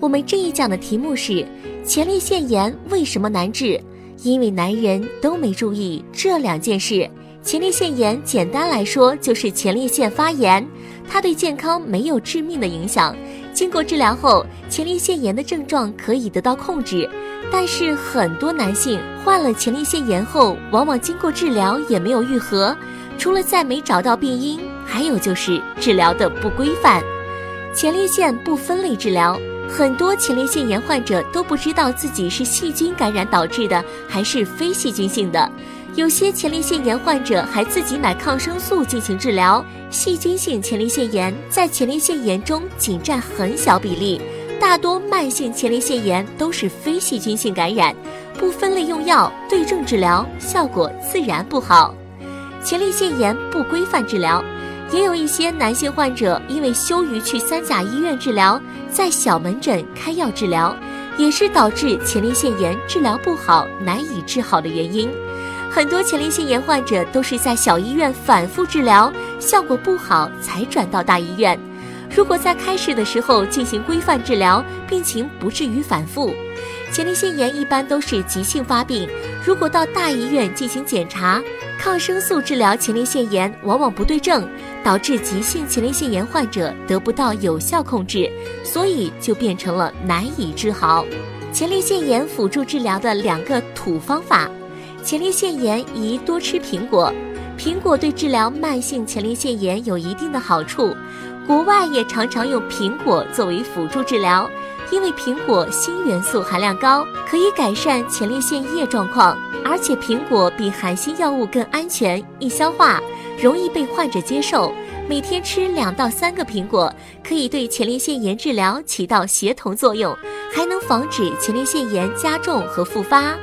我们这一讲的题目是前列腺炎为什么难治？因为男人都没注意这两件事。前列腺炎简单来说就是前列腺发炎，它对健康没有致命的影响。经过治疗后，前列腺炎的症状可以得到控制。但是很多男性患了前列腺炎后，往往经过治疗也没有愈合。除了再没找到病因，还有就是治疗的不规范。前列腺不分类治疗。很多前列腺炎患者都不知道自己是细菌感染导致的还是非细菌性的，有些前列腺炎患者还自己买抗生素进行治疗。细菌性前列腺炎在前列腺炎中仅占很小比例，大多慢性前列腺炎都是非细菌性感染，不分类用药对症治疗效果自然不好。前列腺炎不规范治疗。也有一些男性患者因为羞于去三甲医院治疗，在小门诊开药治疗，也是导致前列腺炎治疗不好、难以治好的原因。很多前列腺炎患者都是在小医院反复治疗，效果不好才转到大医院。如果在开始的时候进行规范治疗，病情不至于反复。前列腺炎一般都是急性发病，如果到大医院进行检查，抗生素治疗前列腺炎往往不对症，导致急性前列腺炎患者得不到有效控制，所以就变成了难以治好。前列腺炎辅助治疗的两个土方法，前列腺炎宜多吃苹果，苹果对治疗慢性前列腺炎有一定的好处，国外也常常用苹果作为辅助治疗。因为苹果锌元素含量高，可以改善前列腺液状况，而且苹果比含锌药物更安全、易消化，容易被患者接受。每天吃两到三个苹果，可以对前列腺炎治疗起到协同作用，还能防止前列腺炎加重和复发。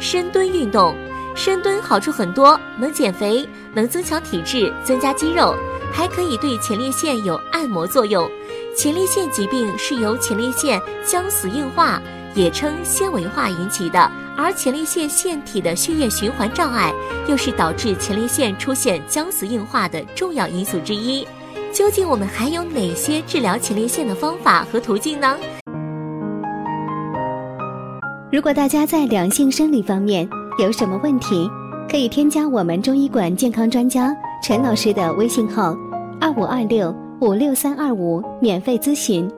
深蹲运动，深蹲好处很多，能减肥，能增强体质，增加肌肉，还可以对前列腺有按摩作用。前列腺疾病是由前列腺僵死硬化，也称纤维化引起的，而前列腺腺体的血液循环障碍，又是导致前列腺出现僵死硬化的重要因素之一。究竟我们还有哪些治疗前列腺的方法和途径呢？如果大家在两性生理方面有什么问题，可以添加我们中医馆健康专家陈老师的微信号：二五二六。五六三二五，免费咨询。